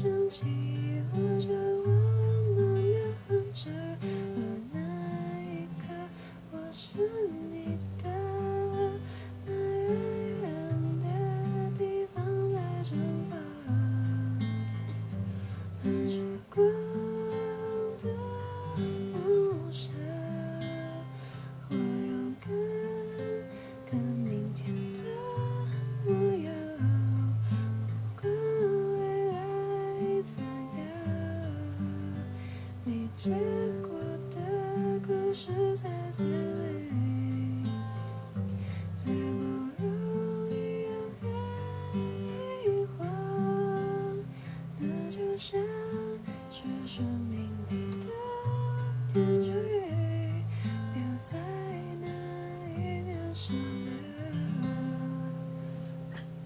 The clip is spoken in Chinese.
想起我就结果的故事才最美。最不容易让人遗忘，那就像是生命里？的点缀，留在那一边上。